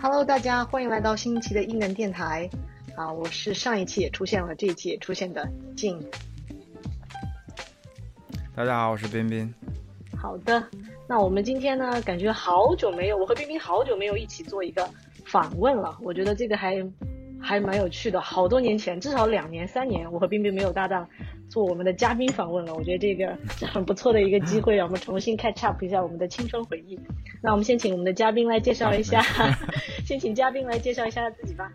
Hello，大家欢迎来到新一期的异能电台。啊，我是上一期也出现了，这一期也出现的静。大家好，我是冰冰。好的，那我们今天呢，感觉好久没有，我和冰冰好久没有一起做一个访问了。我觉得这个还还蛮有趣的，好多年前，至少两年、三年，我和冰冰没有搭档做我们的嘉宾访问了。我觉得这个是很不错的一个机会，让我们重新 catch up 一下我们的青春回忆。那我们先请我们的嘉宾来介绍一下，先请嘉宾来介绍一下自己吧。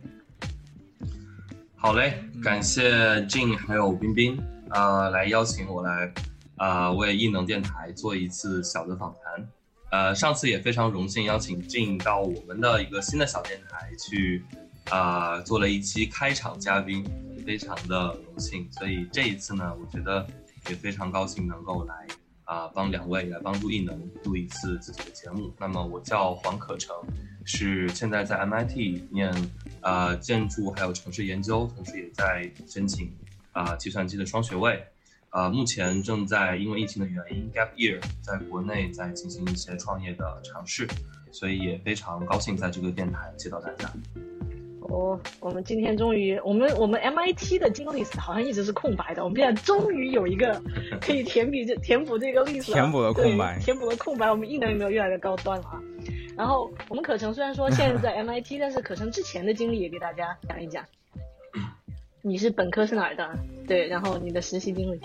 好嘞，感谢静还有冰冰，呃，来邀请我来，呃，为异能电台做一次小的访谈。呃，上次也非常荣幸邀请静到我们的一个新的小电台去，啊，做了一期开场嘉宾，非常的荣幸。所以这一次呢，我觉得也非常高兴能够来，啊，帮两位来帮助异能录一次自己的节目。那么我叫黄可成，是现在在 MIT 念。呃，建筑还有城市研究，同时也在申请啊计算机的双学位。呃，目前正在因为疫情的原因 gap year，在国内在进行一些创业的尝试，所以也非常高兴在这个电台接到大家。哦，我们今天终于，我们我们 MIT 的经历史好像一直是空白的，我们现在终于有一个可以填笔这填补这个历史，填补了空白，填补了空白，我们异能有没有越来越高端了啊？然后我们可成虽然说现在 在 MIT，但是可成之前的经历也给大家讲一讲。你是本科是哪儿的？对，然后你的实习经历。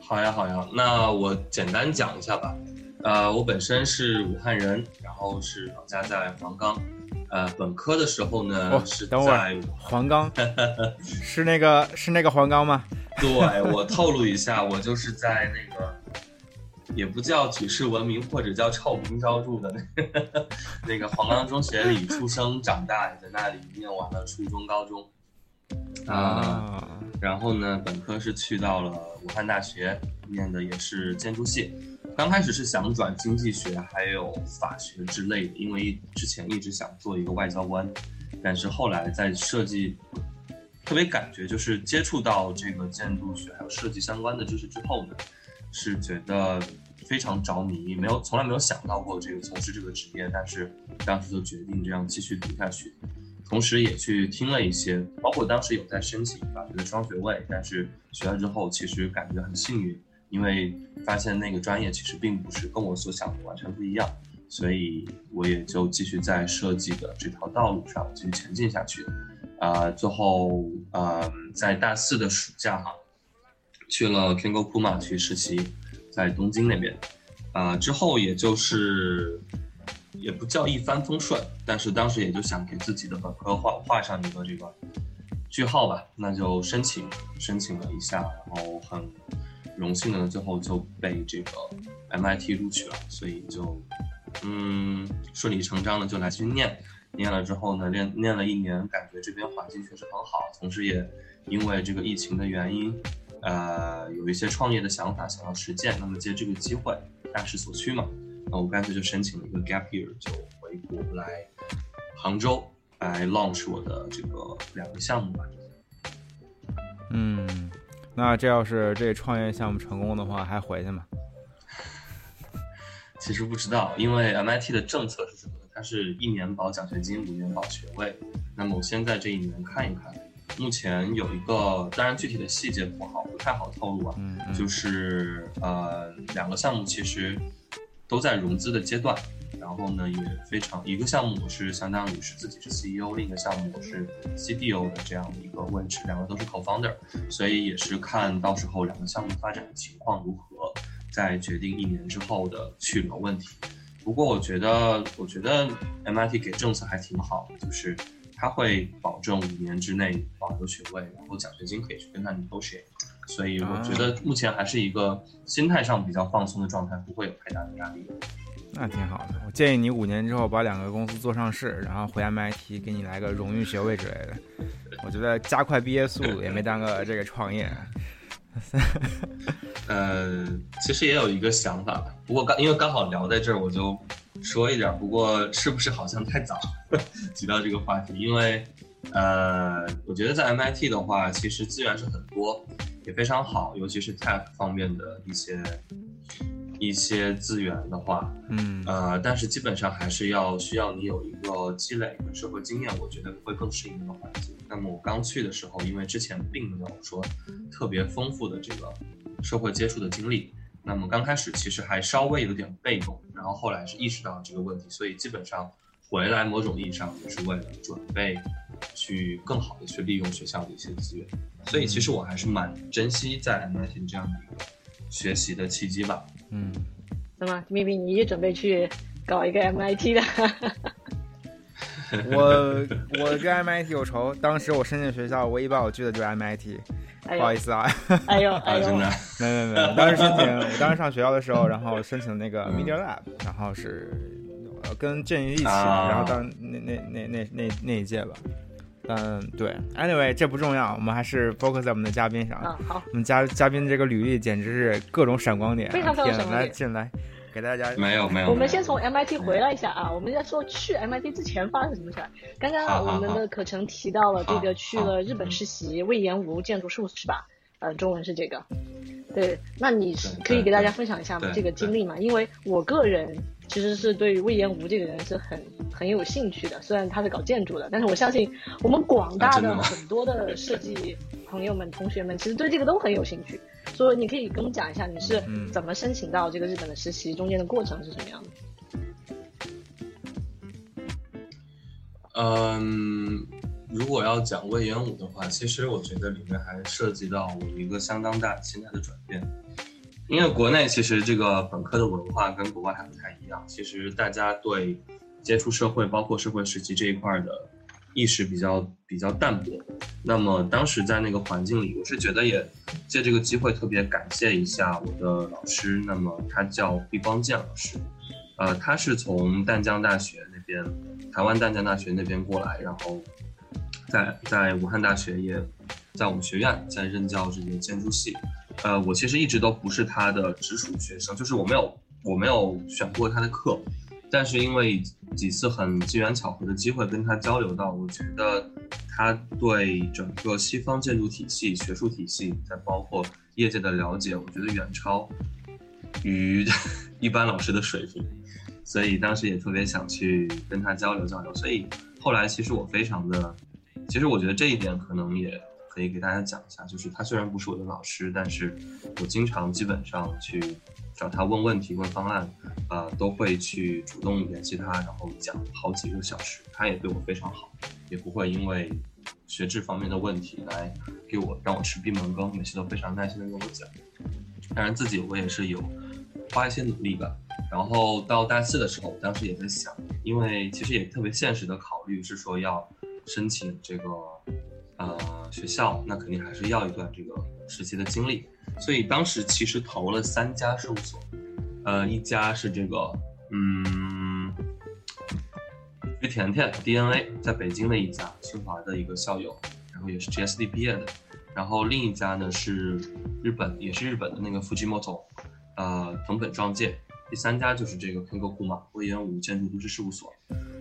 好呀好呀，那我简单讲一下吧。呃，我本身是武汉人，然后是老家在黄冈。呃，本科的时候呢是在黄冈，是那个是那个黄冈吗？对，我透露一下，我就是在那个。也不叫举世闻名，或者叫臭名昭著的那个 那个黄冈中学里出生长大，也在那里念完了初中、高中，啊，然后呢，本科是去到了武汉大学，念的也是建筑系。刚开始是想转经济学，还有法学之类的，因为之前一直想做一个外交官，但是后来在设计，特别感觉就是接触到这个建筑学还有设计相关的知识之后呢。是觉得非常着迷，没有从来没有想到过这个从事这个职业，但是当时就决定这样继续读下去，同时也去听了一些，包括当时有在申请法学的双学位，但是学了之后其实感觉很幸运，因为发现那个专业其实并不是跟我所想的完全不一样，所以我也就继续在设计的这条道路上继续前进下去，啊，最后嗯，在大四的暑假哈。去了 Kingo Kuma 去实习，在东京那边，啊，之后也就是也不叫一帆风顺，但是当时也就想给自己的本科画画上一个这个句号吧，那就申请申请了一下，然后很荣幸的呢最后就被这个 MIT 录取了，所以就嗯顺理成章的就来去念，念了之后呢，念念了一年，感觉这边环境确实很好，同时也因为这个疫情的原因。呃，有一些创业的想法想要实践，那么借这个机会，大势所趋嘛，那我干脆就申请了一个 gap year，就回国来杭州来 launch 我的这个两个项目吧。嗯，那这要是这创业项目成功的话，还回去吗？其实不知道，因为 MIT 的政策是什么呢？它是一年保奖学金，五年保学位。那么我先在这一年看一看。目前有一个，当然具体的细节不好，不太好透露啊。嗯，就是呃，两个项目其实都在融资的阶段，然后呢也非常，一个项目我是相当于是自己是 CEO，另一个项目我是 CDO 的这样的一个位置，两个都是 co-founder，所以也是看到时候两个项目发展的情况如何，再决定一年之后的去留问题。不过我觉得，我觉得 MIT 给政策还挺好的，就是。他会保证五年之内保留学位，然后奖学金可以去跟他 negotiate，所以我觉得目前还是一个心态上比较放松的状态，不会有太大的压力。那挺好的，我建议你五年之后把两个公司做上市，然后回 MIT 给你来个荣誉学位之类的。我觉得加快毕业速度也没耽搁这个创业。呃，其实也有一个想法吧，不过刚因为刚好聊在这儿，我就。说一点，不过是不是好像太早 提到这个话题？因为，呃，我觉得在 MIT 的话，其实资源是很多，也非常好，尤其是 Tech 方面的一些一些资源的话，嗯呃，但是基本上还是要需要你有一个积累跟社会经验，我觉得会更适应那个环境。那么我刚去的时候，因为之前并没有说特别丰富的这个社会接触的经历，那么刚开始其实还稍微有点被动，然后后来是意识到这个问题，所以基本上回来某种意义上也是为了准备去更好的去利用学校的一些资源。所以其实我还是蛮珍惜在 MIT 这样的一个学习的契机吧。嗯，那么咪咪，你也准备去搞一个 MIT 的？我我跟 MIT 有仇，当时我申请学校，唯一把我拒的就是 MIT，哎，不好意思啊，哎呦，啊，哎呦。真的，，没没没，我当时申请，我当时上学校的时候，然后申请那个 Media Lab，然后是呃跟振宇一起的，啊。然后当那那那那那那一届吧。嗯，对，anyway，这不重要，我们还是 focus 在我们的嘉宾上。啊，好，我们嘉嘉宾这个履历简直是各种闪光点啊，非常非常闪光点来进来给大家没有没有。我们先从 MIT 回来一下啊，我们在说去 MIT 之前发生什么事儿。刚刚我们的可成提到了这个去了日本实习，魏延吴建筑事务所是吧？呃，中文是这个。对，那你是可以给大家分享一下吗？对这个经历嘛？因为我个人其实是对于魏延吴这个人是很很有兴趣的，虽然他是搞建筑的，但是我相信我们广大的很多的设计朋友们、同学们，其实对这个都很有兴趣。所以你可以跟我们讲一下你是嗯怎么申请到这个日本的实习，中间的过程是什么样的？嗯，如果要讲魏延武的话，其实我觉得里面还涉及到我一个相当大心态的转变。因为国内其实这个本科的文化跟国外还不太其实大家对接触社会，包括社会实习这一块的意识比较比较淡薄。那么当时在那个环境里，我是觉得也借这个机会特别感谢一下我的老师，那么他叫毕光建老师，呃，他是从淡江大学那边，台湾淡江大学那边过来，然后在在武汉大学也在我们学院在任教这个建筑系。呃，我其实一直都不是他的直属学生，就是我没有我没有选过他的课，但是因为几次很机缘巧合的机会跟他交流到，我觉得他对整个西方建筑体系、学术体系，再包括业界的了解，我觉得远超于 一般老师的水平，所以当时也特别想去跟他交流交流。所以后来其实我非常的，其实我觉得这一点可能也可以给大家讲一下，就是他虽然不是我的老师，但是我经常基本上去找他问问题、问方案，呃，都会去主动联系他，然后讲好几个小时。他也对我非常好，也不会因为学制方面的问题来给我让我吃闭门羹，每次都非常耐心的跟我讲。当然自己我也是有花一些努力吧。然后到大四的时候，我当时也在想，因为其实也特别现实的考虑是说要申请这个呃学校，那肯定还是要一段这个实习的经历。所以当时其实投了三家事务所，呃，一家是这个嗯于甜甜 DNA 在北京的一家清华的一个校友，然后也是 GSD 毕业的。然后另一家呢是日本，也是日本的那个 Fujimoto，呃，藤本壮介。第三家就是这个 Kengo Kuma 魏延武建筑都市事务所。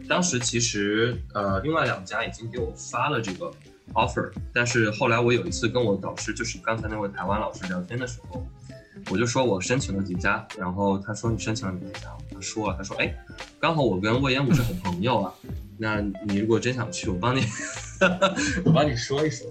当时其实呃，另外两家已经给我发了这个 offer，但是后来我有一次跟我导师，就是刚才那位台湾老师聊天的时候，我就说我申请了几家，然后他说你申请了哪几家？他说了，他说哎，刚好我跟魏延武是好朋友啊，那你如果真想去，我帮你，我帮你说一说。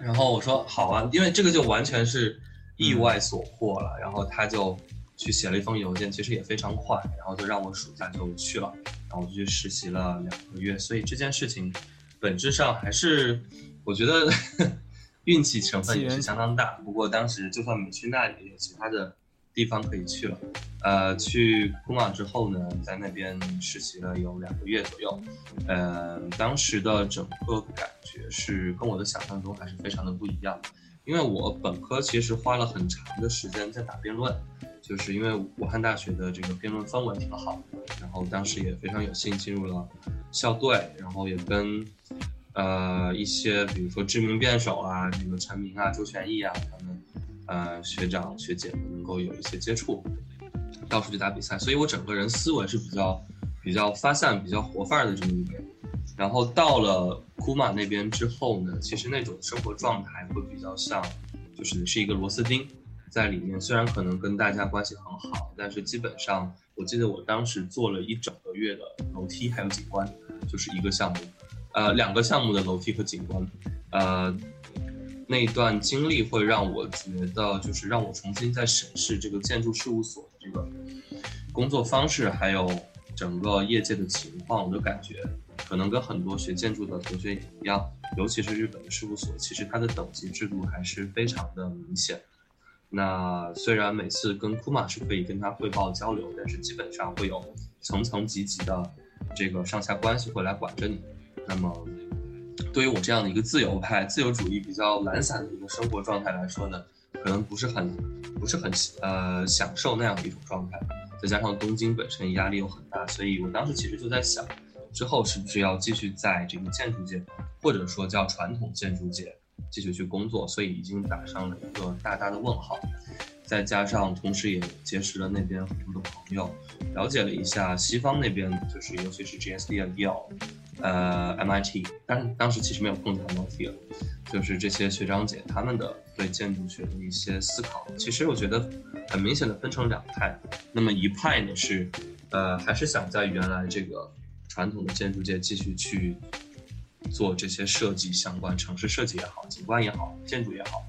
然后我说好啊，因为这个就完全是意外所获了。然后他就去写了一封邮件，其实也非常快，然后就让我暑假就去了，然后我就去实习了两个月。所以这件事情本质上还是我觉得 运气成分也是相当大。不过当时就算没去那里，也有其他的地方可以去了。呃，去库马之后呢，在那边实习了有两个月左右。呃，当时的整个感觉是跟我的想象中还是非常的不一样，因为我本科其实花了很长的时间在打辩论，就是因为武汉大学的这个辩论氛围挺好的，然后当时也非常有幸进入了校队，然后也跟呃一些比如说知名辩手啊，这个陈明啊、周全义啊他们呃学长学姐们能够有一些接触，到处去打比赛，所以我整个人思维是比较比较发散、比较活泛的这么一个人。然后到了库马那边之后呢，其实那种生活状态会比较像，就是是一个螺丝钉，在里面，虽然可能跟大家关系很好，但是基本上，我记得我当时做了一整个月的楼梯还有景观，就是一个项目，呃，两个项目的楼梯和景观，呃，那一段经历会让我觉得，就是让我重新再审视这个建筑事务所的这个工作方式，还有整个业界的情况，我就感觉。可能跟很多学建筑的同学一样，尤其是日本的事务所，其实它的等级制度还是非常的明显。那虽然每次跟库马是可以跟他汇报交流，但是基本上会有层层级级的这个上下关系会来管着你。那么对于我这样的一个自由派、自由主义比较懒散的一个生活状态来说呢，可能不是很不是很呃享受那样的一种状态。再加上东京本身压力又很大，所以我当时其实就在想。之后是不是要继续在这个建筑界，或者说叫传统建筑界继续去工作？所以已经打上了一个大大的问号。再加上同时也结识了那边很多的朋友，了解了一下西方那边，就是尤其是 GSD 啊、Yale，呃，MIT，但当时其实没有碰见 MIT 了，就是这些学长姐他们的对建筑学的一些思考，其实我觉得很明显的分成两派。那么一派呢是，呃，还是想在原来这个。传统的建筑界继续去做这些设计相关，城市设计也好，景观也好，建筑也好。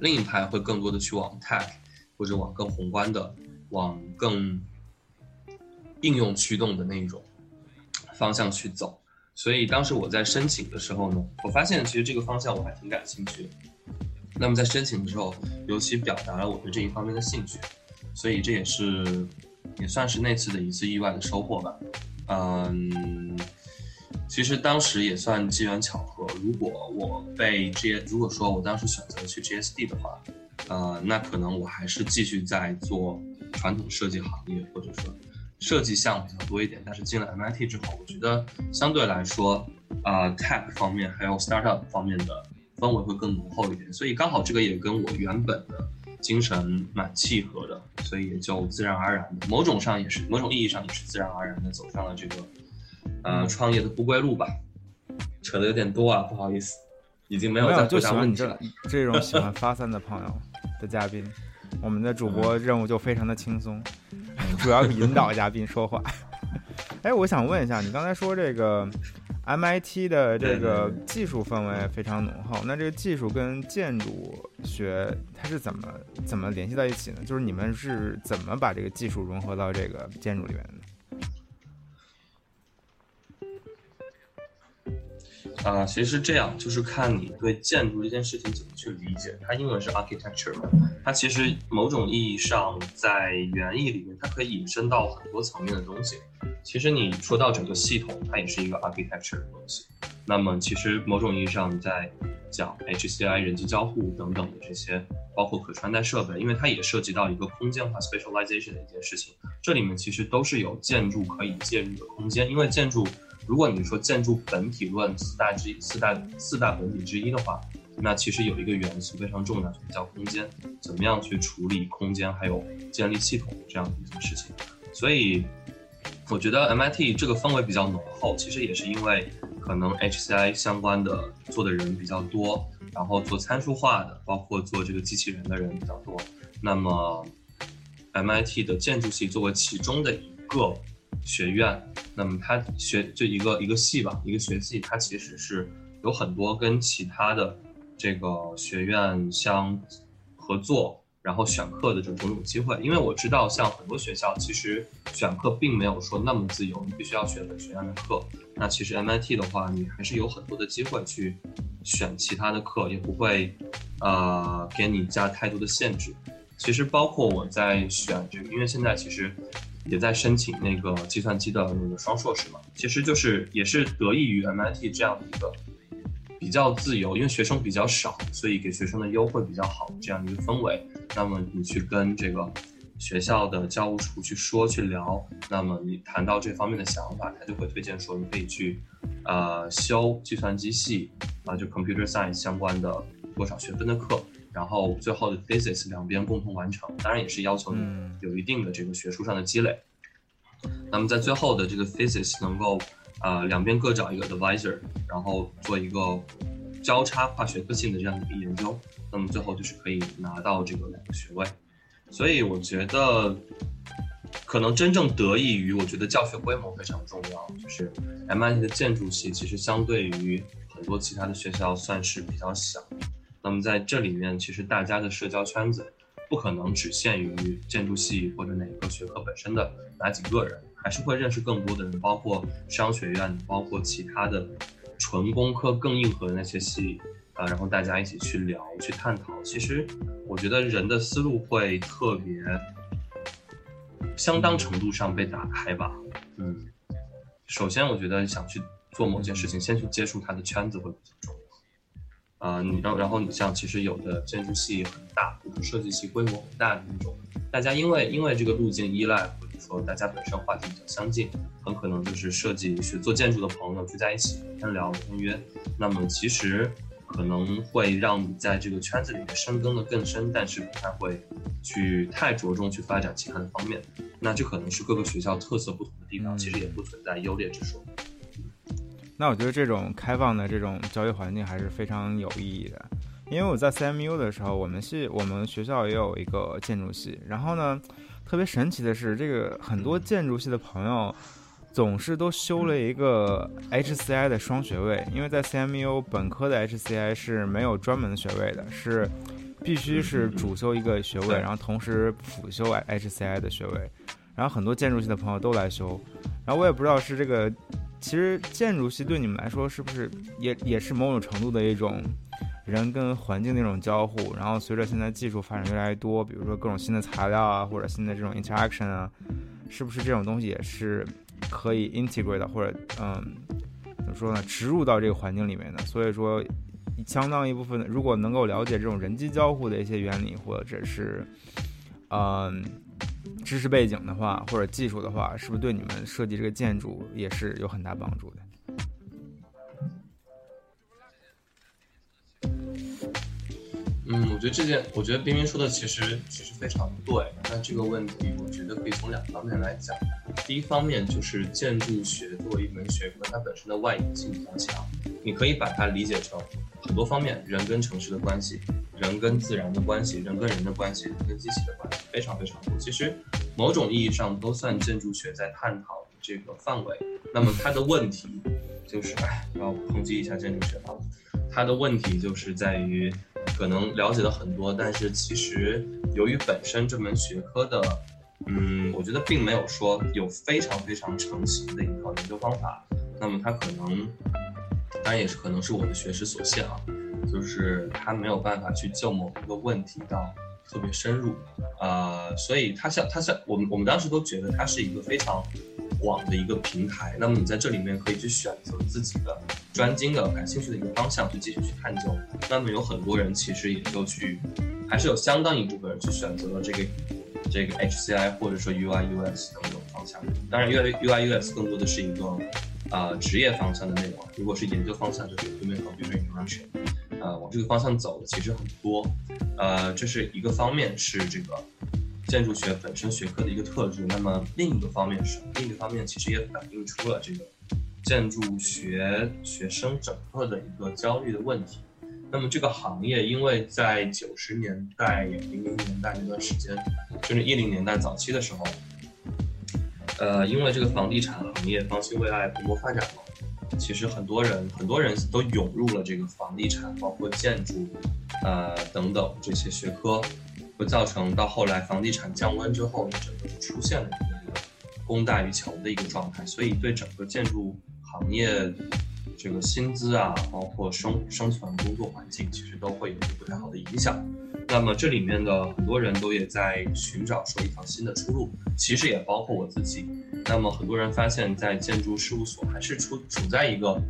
另一派会更多的去往 tech 或者往更宏观的、往更应用驱动的那一种方向去走。所以当时我在申请的时候呢，我发现其实这个方向我还挺感兴趣的。那么在申请的时候，尤其表达了我对这一方面的兴趣，所以这也是也算是那次的一次意外的收获吧。嗯，其实当时也算机缘巧合。如果我被 G，如果说我当时选择去 GSD 的话，呃，那可能我还是继续在做传统设计行业，或者说设计项目比较多一点。但是进了 MIT 之后，我觉得相对来说，啊，Tech 方面还有 Startup 方面的氛围会更浓厚一点。所以刚好这个也跟我原本的。精神蛮契合的，所以也就自然而然的，某种上也是，某种意义上也是自然而然的走上了这个，呃，创业的不归路吧。扯的有点多啊，不好意思，已经没有再就喜欢你这这种喜欢发散的朋友的嘉宾，我们的主播任务就非常的轻松，主要是引导嘉宾说话。哎，我想问一下，你刚才说这个。MIT 的这个技术氛围非常浓厚，那这个技术跟建筑学它是怎么怎么联系在一起呢？就是你们是怎么把这个技术融合到这个建筑里面的？啊，其实是这样，就是看你对建筑这件事情怎么去理解。它英文是 architecture 嘛，它其实某种意义上在原意里面，它可以引申到很多层面的东西。其实你说到整个系统，它也是一个 architecture 的东西。那么其实某种意义上在讲 HCI 人机交互等等的这些，包括可穿戴设备，因为它也涉及到一个空间化 specialization 的一件事情。这里面其实都是有建筑可以介入的空间，因为建筑。如果你说建筑本体论四大之一、四大四大本体之一的话，那其实有一个元素非常重要，叫空间。怎么样去处理空间，还有建立系统这样的一件事情。所以，我觉得 MIT 这个氛围比较浓厚，其实也是因为可能 HCI 相关的做的人比较多，然后做参数化的，包括做这个机器人的人比较多。那么，MIT 的建筑系作为其中的一个。学院，那么它学就一个一个系吧，一个学系，它其实是有很多跟其他的这个学院相合作，然后选课的这种种机会。因为我知道，像很多学校其实选课并没有说那么自由，你必须要选本学院的课。那其实 MIT 的话，你还是有很多的机会去选其他的课，也不会呃给你加太多的限制。其实包括我在选这个，因为现在其实。也在申请那个计算机的那个双硕士嘛，其实就是也是得益于 MIT 这样的一个比较自由，因为学生比较少，所以给学生的优惠比较好这样一个氛围。那么你去跟这个学校的教务处去说去聊，那么你谈到这方面的想法，他就会推荐说你可以去呃修计算机系啊，就 Computer Science 相关的多少学分的课。然后最后的 thesis 两边共同完成，当然也是要求你有一定的这个学术上的积累。那么在最后的这个 thesis 能够，呃，两边各找一个 advisor，然后做一个交叉跨学科性的这样的一个研究。那么最后就是可以拿到这个两个学位。所以我觉得，可能真正得益于，我觉得教学规模非常重要。就是 MIT 的建筑系其实相对于很多其他的学校算是比较小。那么在这里面，其实大家的社交圈子不可能只限于建筑系或者哪个学科本身的哪几个人，还是会认识更多的人，包括商学院，包括其他的纯工科更硬核的那些系。啊，然后大家一起去聊、去探讨。其实，我觉得人的思路会特别，相当程度上被打开吧。嗯，首先，我觉得想去做某件事情，先去接触它的圈子会比较重。啊，你然然后你像其实有的建筑系很大，或者设计系规模很大的那种，大家因为因为这个路径依赖，或者说大家本身话题比较相近，很可能就是设计学做建筑的朋友聚在一起天聊天约。那么其实。可能会让你在这个圈子里面深耕的更深，但是不太会去太着重去发展其他的方面。那这可能是各个学校特色不同的地方，其实也不存在优劣之说。那我觉得这种开放的这种教育环境还是非常有意义的。因为我在 CMU 的时候，我们系我们学校也有一个建筑系，然后呢，特别神奇的是，这个很多建筑系的朋友。总是都修了一个 HCI 的双学位，因为在 CMU 本科的 HCI 是没有专门的学位的，是必须是主修一个学位，然后同时辅修 HCI 的学位。然后很多建筑系的朋友都来修，然后我也不知道是这个，其实建筑系对你们来说是不是也也是某种程度的一种人跟环境的一种交互？然后随着现在技术发展越来越多，比如说各种新的材料啊，或者新的这种 interaction 啊，是不是这种东西也是？可以 integrate 或者嗯，怎么说呢？植入到这个环境里面的。所以说，相当一部分，如果能够了解这种人机交互的一些原理，或者是嗯知识背景的话，或者技术的话，是不是对你们设计这个建筑也是有很大帮助的？嗯，我觉得这件，我觉得冰冰说的其实其实非常对。那这个问题，我觉得可以从两方面来讲。第一方面就是建筑学作为一门学科，它本身的外延性比较强，你可以把它理解成很多方面：人跟城市的关系，人跟自然的关系，人跟人的关系，人跟机器的关系，非常非常多。其实某种意义上都算建筑学在探讨的这个范围。那么它的问题就是，哎，要抨击一下建筑学啊，它的问题就是在于。可能了解了很多，但是其实由于本身这门学科的，嗯，我觉得并没有说有非常非常成型的一套研究方法。那么它可能，当然也是可能是我的学识所限啊，就是他没有办法去就某一个问题到特别深入，呃，所以它像它像我们我们当时都觉得它是一个非常。广的一个平台，那么你在这里面可以去选择自己的专精的、感兴趣的一个方向去继续去探究。那么有很多人其实也就去，还是有相当一部分人去选择了这个这个 HCI 或者说 UI UX 等等方向。当然，UI UI UX 更多的是一个啊职业方向的内容。如果是研究方向，就是 Human Computer Interaction，呃，往这个方向走的其实很多。呃，这是一个方面，是这个。建筑学本身学科的一个特质，那么另一个方面是，另一个方面其实也反映出了这个建筑学学生整个的一个焦虑的问题。那么这个行业，因为在九十年代、零零年代那段时间，甚至一零年代早期的时候，呃，因为这个房地产行业方兴未艾、蓬勃发展嘛，其实很多人很多人都涌入了这个房地产，包括建筑，呃等等这些学科。会造成到后来房地产降温之后，整个就出现了一个供大于求的一个状态，所以对整个建筑行业这个薪资啊，包括生生存工作环境，其实都会有一个不太好的影响。那么这里面的很多人都也在寻找说一条新的出路，其实也包括我自己。那么很多人发现，在建筑事务所还是处处在一个。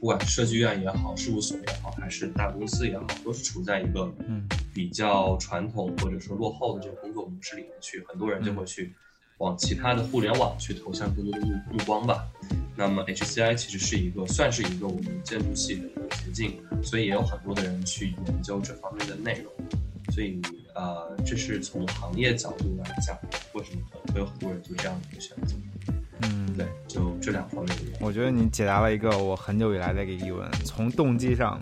不管设计院也好，事务所也好，还是大公司也好，都是处在一个嗯比较传统或者说落后的这个工作模式里面去，很多人就会去往其他的互联网去投向更多的目目光吧。那么 HCI 其实是一个算是一个我们建筑系的一个捷径，所以也有很多的人去研究这方面的内容。所以呃，这是从行业角度来讲，为什么会有很多人做这样的一个选择。嗯，对，就这两方面的原因。我觉得你解答了一个我很久以来的一个疑问。从动机上，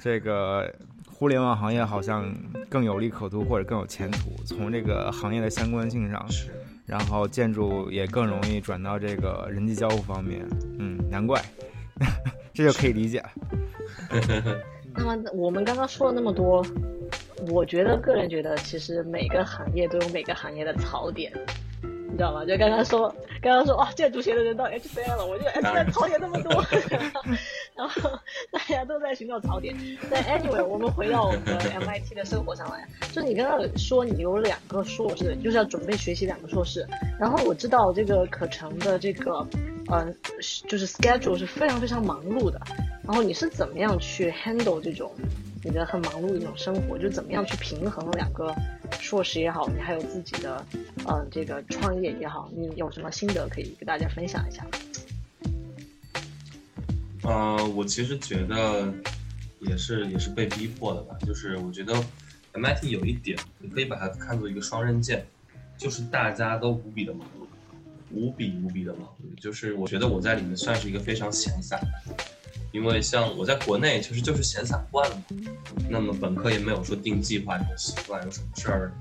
这个互联网行业好像更有利可图或者更有前途，从这个行业的相关性上，是，然后建筑也更容易转到这个人际交互方面。嗯，难怪，这就可以理解了。那么我们刚刚说了那么多，我觉得个人觉得，其实每个行业都有每个行业的槽点，你知道吗？就刚刚说，刚刚说哇，建筑学的人到 HCL 了，我觉得 HCL 槽点那么多，然后大家都在寻找槽点。但 anyway，我们回到我们的 MIT 的生活上来，就是你刚刚说你有两个硕士，就是要准备学习两个硕士，然后我知道这个可成的这个。嗯，就是 schedule 是非常非常忙碌的，然后你是怎么样去 handle 这种你的很忙碌的一种生活？就怎么样去平衡两个硕士也好，你还有自己的嗯这个创业也好，你有什么心得可以给大家分享一下？呃，我其实觉得也是也是被逼迫的吧，就是我觉得 MIT 有一点，你可以把它看作一个双刃剑，就是大家都无比的忙碌。无比无比的忙碌，就是我觉得我在里面算是一个非常闲散，因为像我在国内其实就是闲散惯了，那么本科也没有说定计划这种习惯，有什么事儿，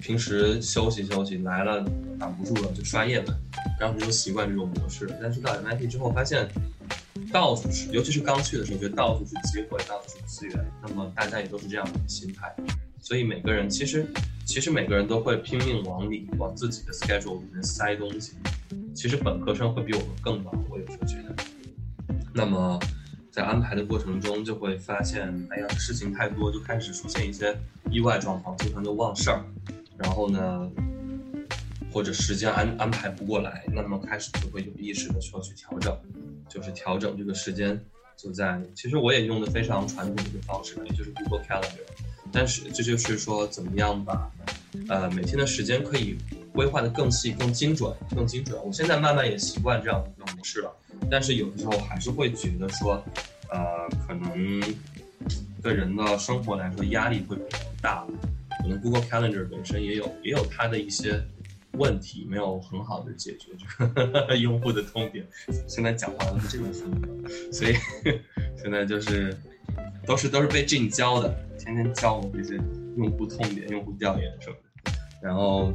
平时休息休息来了挡不住了就刷夜班，然后就习惯这种模式。但是到 MIT 之后发现，到处是，尤其是刚去的时候，觉得到处是机会，到处是资源，那么大家也都是这样的心态。所以每个人其实，其实每个人都会拼命往里往自己的 schedule 里面塞东西。其实本科生会比我们更忙，我有时候觉得。那么在安排的过程中，就会发现，哎呀，事情太多，就开始出现一些意外状况，经常就忘事儿。然后呢，或者时间安安排不过来，那么开始就会有意识的需要去调整，就是调整这个时间。就在其实我也用的非常传统的一个方式，也就是 Google Calendar。但是这就是说，怎么样把，呃，每天的时间可以规划的更细、更精准、更精准。我现在慢慢也习惯这样的一个模式了，但是有的时候还是会觉得说，呃，可能对人的生活来说压力会比较大。可能 Google Calendar 本身也有也有它的一些问题，没有很好的解决这个用户的痛点。现在讲话都是这种风格，所以 现在就是都是都是被 Jin 教的。天天教我们这些用户痛点、用户调研什么的，然后，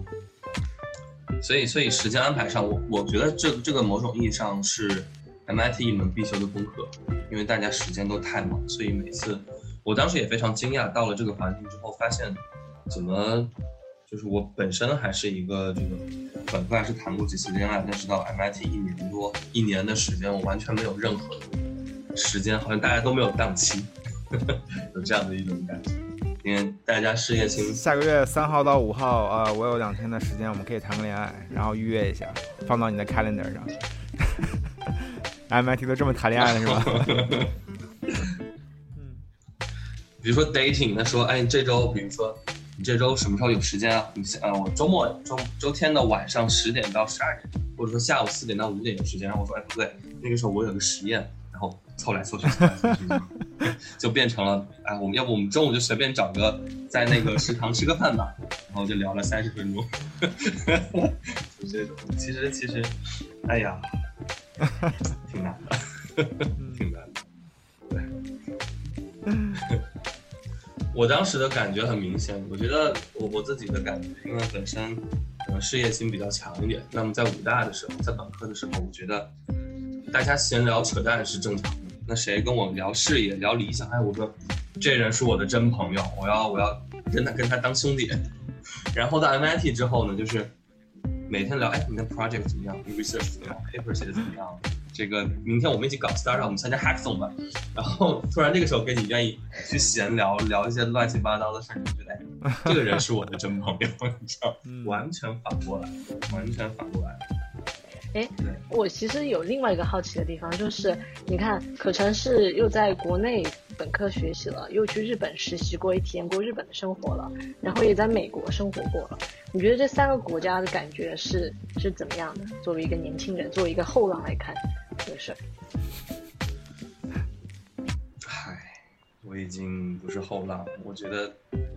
所以所以时间安排上，我我觉得这这个某种意义上是 MIT 一门必修的功课，因为大家时间都太忙，所以每次我当时也非常惊讶，到了这个环境之后，发现怎么就是我本身还是一个这个本科还是谈过几次恋爱，但是到 MIT 一年多一年的时间，我完全没有任何时间，好像大家都没有档期。有这样的一种感觉，因为大家事业心。下个月三号到五号啊，我有两天的时间，我们可以谈个恋爱，然后预约一下，放到你的 calendar 上。MIT 都这么谈恋爱了是吧？嗯。比如说 dating，他说，哎，这周，比如说你这周什么时候有时间啊？你呃，我周末周周天的晚上十点到十二点，或者说下午四点到五点有时间。然后我说，哎，不对，那个时候我有个实验。凑来凑去，凑来凑去，就变成了哎，我们要不我们中午就随便找个在那个食堂吃个饭吧，然后就聊了三十分钟，就这种。其实其实，哎呀，挺难的，挺难的。对，我当时的感觉很明显，我觉得我我自己的感觉，因为本身呃事业心比较强一点，那么在武大的时候，在本科的时候，我觉得。大家闲聊扯淡是正常的，那谁跟我聊事业、聊理想？哎，我说这人是我的真朋友，我要我要真的跟他当兄弟。然后到 MIT 之后呢，就是每天聊，哎，你的 project 怎么样？你 research 怎么样？paper 写的怎么样？这个明天我们一起搞 startup，我们参加 hackathon 吧。然后突然这个时候跟你愿意去闲聊，聊一些乱七八糟的事儿，你觉得哎，这个人是我的真朋友，你知道？完全反过来，完全反过来。哎，我其实有另外一个好奇的地方，就是你看，可成是又在国内本科学习了，又去日本实习过，也体验过日本的生活了，然后也在美国生活过了。你觉得这三个国家的感觉是是怎么样的？作为一个年轻人，作为一个后浪来看这个事儿。嗨，我已经不是后浪，我觉得，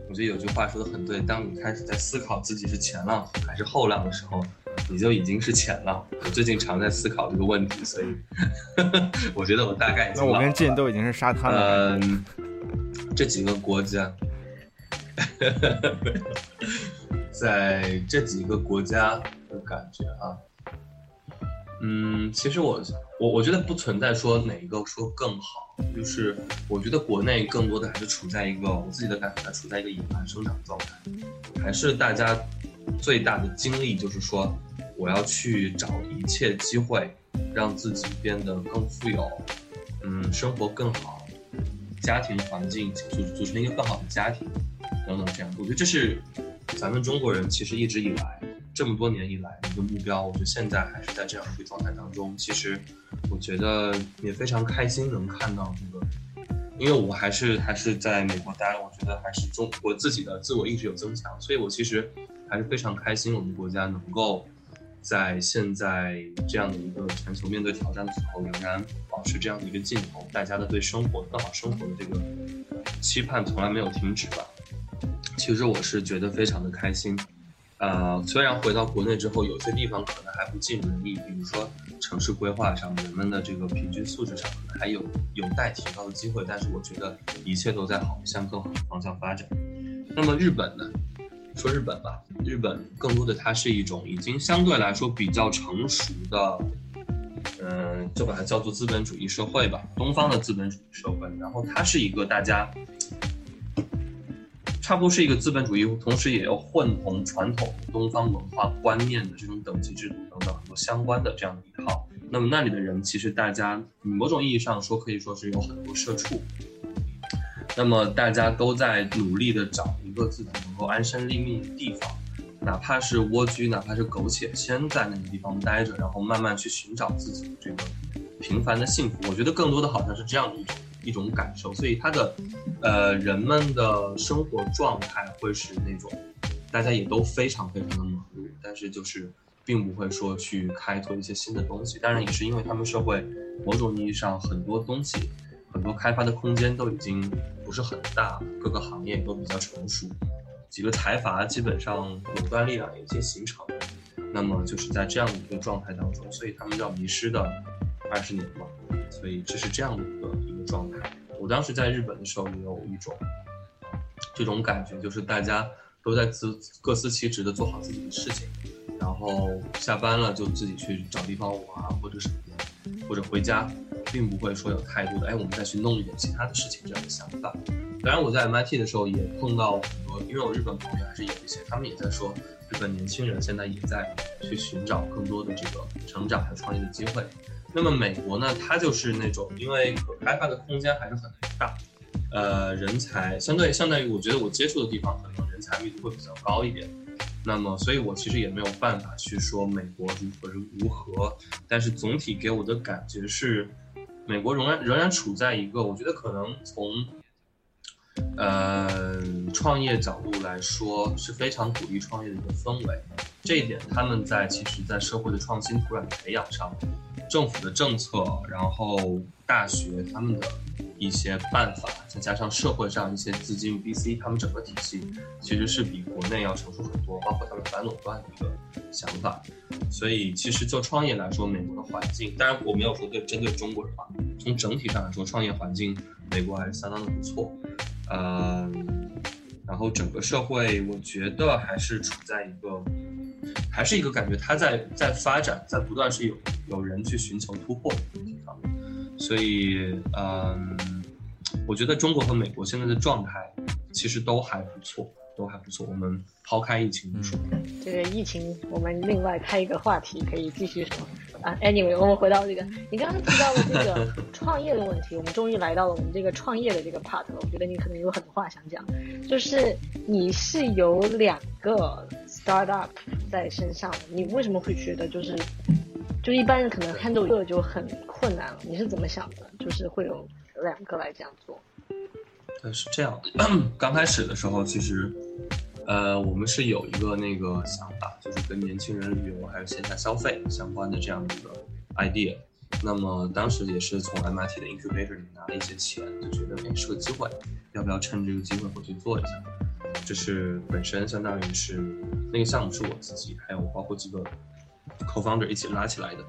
我觉得有句话说的很对，当你开始在思考自己是前浪还是后浪的时候。你就已经是浅浪。我最近常在思考这个问题，所以 我觉得我大概。那我跟 Jin 都已经是沙滩了。嗯，这几个国家，在这几个国家的感觉啊，嗯，其实我我我觉得不存在说哪一个说更好，就是我觉得国内更多的还是处在一个我自己的感觉，处在一个野蛮生长状态，还是大家最大的精力就是说，我要去找一切机会，让自己变得更富有，嗯，生活更好，家庭环境组组成一个更好的家庭，等等这样，我觉得这是咱们中国人其实一直以来。这么多年以来的一个目标，我觉得现在还是在这样一个状态当中。其实，我觉得也非常开心能看到这个，因为我还是还是在美国待，我觉得还是中我自己的自我意识有增强，所以我其实还是非常开心，我们国家能够在现在这样的一个全球面对挑战的时候，仍然保持这样的一个劲头，大家的对生活更好生活的这个期盼从来没有停止吧。其实我是觉得非常的开心。呃，虽然回到国内之后，有些地方可能还不尽人意，比如说城市规划上，人们的这个平均素质上可能还有有待提高的机会。但是我觉得一切都在好向更好的方向发展。那么日本呢？说日本吧，日本更多的它是一种已经相对来说比较成熟的，嗯，就把它叫做资本主义社会吧，东方的资本主义社会。然后它是一个大家。差不多是一个资本主义，同时也要混同传统东方文化观念的这种等级制度等等很多相关的这样的一套。那么那里的人其实大家某种意义上说可以说是有很多社畜。那么大家都在努力的找一个自己能够安身立命的地方，哪怕是蜗居，哪怕是苟且先在那个地方待着，然后慢慢去寻找自己的这个平凡的幸福。我觉得更多的好像是这样的一种。一种感受，所以他的，呃，人们的生活状态会是那种，大家也都非常非常的忙碌，但是就是并不会说去开拓一些新的东西。当然也是因为他们社会某种意义上很多东西，很多开发的空间都已经不是很大，各个行业都比较成熟，几个财阀基本上垄断力量已经形成，那么就是在这样的一个状态当中，所以他们要迷失的二十年嘛，所以这是这样的一个。状态，我当时在日本的时候也有一种这种感觉，就是大家都在自各司其职的做好自己的事情，然后下班了就自己去找地方玩或者什么的，或者回家，并不会说有太多的哎，我们再去弄一点其他的事情这样的想法。当然，我在 MIT 的时候也碰到很多，因为我日本朋友还是有一些，他们也在说，日本年轻人现在也在去寻找更多的这个成长和创业的机会。那么美国呢，它就是那种因为可开发的空间还是很大，呃，人才相对相当于我觉得我接触的地方可能人才密度会比较高一点，那么所以我其实也没有办法去说美国如何如何，但是总体给我的感觉是，美国仍然仍然处在一个我觉得可能从。呃，创业角度来说是非常鼓励创业的一个氛围，这一点他们在其实，在社会的创新土壤培养上，政府的政策，然后大学他们的一些办法，再加上社会上一些资金 VC，他们整个体系其实是比国内要成熟很多，包括他们反垄断的一个想法。所以其实就创业来说，美国的环境，当然我没有说对针对中国人啊，从整体上来说，创业环境美国还是相当的不错。嗯，然后整个社会，我觉得还是处在一个，还是一个感觉，它在在发展，在不断是有有人去寻求突破的一个地方，所以，嗯，我觉得中国和美国现在的状态其实都还不错。都还不错，我们抛开疫情不说，这个疫情我们另外开一个话题，可以继续说啊。Anyway，我们回到这个，你刚刚提到了这个 创业的问题，我们终于来到了我们这个创业的这个 part 了。我觉得你可能有很多话想讲，就是你是有两个 startup 在身上，你为什么会觉得就是，就一般人可能 handle 一个就很困难了？你是怎么想的？就是会有两个来这样做？呃，是这样的，刚开始的时候，其实，呃，我们是有一个那个想法，就是跟年轻人旅游还有线下消费相关的这样一个 idea。那么当时也是从 MIT 的 incubator 里拿了一些钱，就觉得哎是个机会，要不要趁这个机会回去做一下？这是本身相当于是那个项目是我自己，还有包括几个 co-founder 一起拉起来的。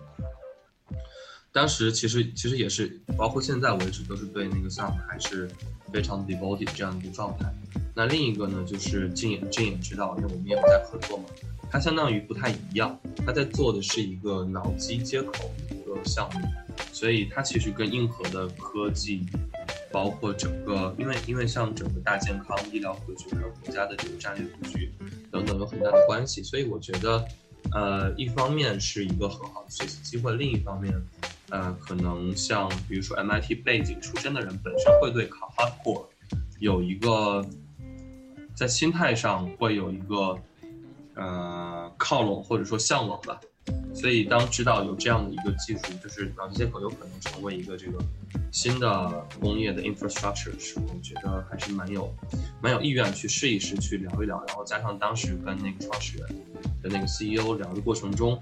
当时其实其实也是，包括现在为止都是对那个项目还是非常 devoted 这样的一个状态。那另一个呢，就是静也静也知道，因为我们也有在合作嘛，它相当于不太一样，它在做的是一个脑机接口的一个项目，所以它其实跟硬核的科技，包括整个，因为因为像整个大健康、医疗格局还有国家的这个战略布局等等有很大的关系，所以我觉得，呃，一方面是一个很好的学习机会，另一方面。呃，可能像比如说 MIT 背景出身的人，本身会对考哈佛有一个在心态上会有一个呃靠拢或者说向往吧。所以当知道有这样的一个技术，就是脑机接口有可能成为一个这个新的工业的 infrastructure 的时候，我觉得还是蛮有蛮有意愿去试一试，去聊一聊。然后加上当时跟那个创始人的那个 CEO 聊的过程中。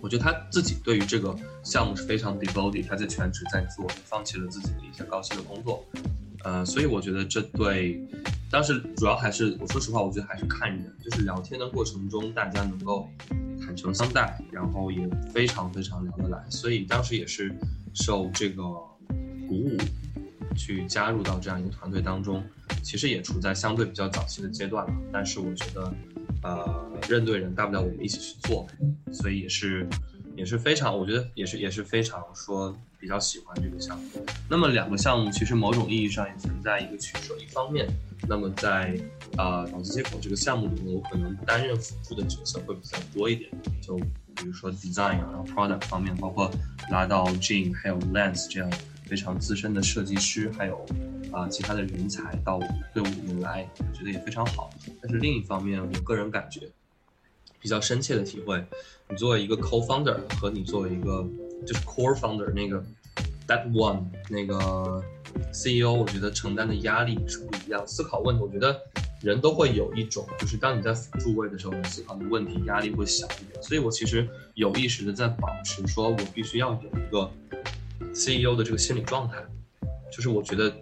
我觉得他自己对于这个项目是非常 devoted，他在全职在做，放弃了自己的一些高薪的工作，呃，所以我觉得这对当时主要还是我说实话，我觉得还是看人，就是聊天的过程中大家能够坦诚相待，然后也非常非常聊得来，所以当时也是受这个鼓舞去加入到这样一个团队当中，其实也处在相对比较早期的阶段了，但是我觉得。呃，认对人，大不了我们一起去做，所以也是，也是非常，我觉得也是，也是非常说比较喜欢这个项目。那么两个项目其实某种意义上也存在一个取舍，一方面，那么在啊脑机接口这个项目里面，我可能担任辅助的角色会比较多一点，就比如说 design 啊，然后 product 方面，包括拉到 Jean 还有 Lance 这样非常资深的设计师，还有。啊，其他的人才到我们队伍里面来，我觉得也非常好。但是另一方面，我个人感觉比较深切的体会，你作为一个 co-founder 和你作为一个就是 core founder 那个 that one 那个 CEO，我觉得承担的压力是不一样。思考问题，我觉得人都会有一种，就是当你在辅助位的时候，你思考的问题压力会小一点。所以我其实有意识的在保持，说我必须要有一个 CEO 的这个心理状态，就是我觉得。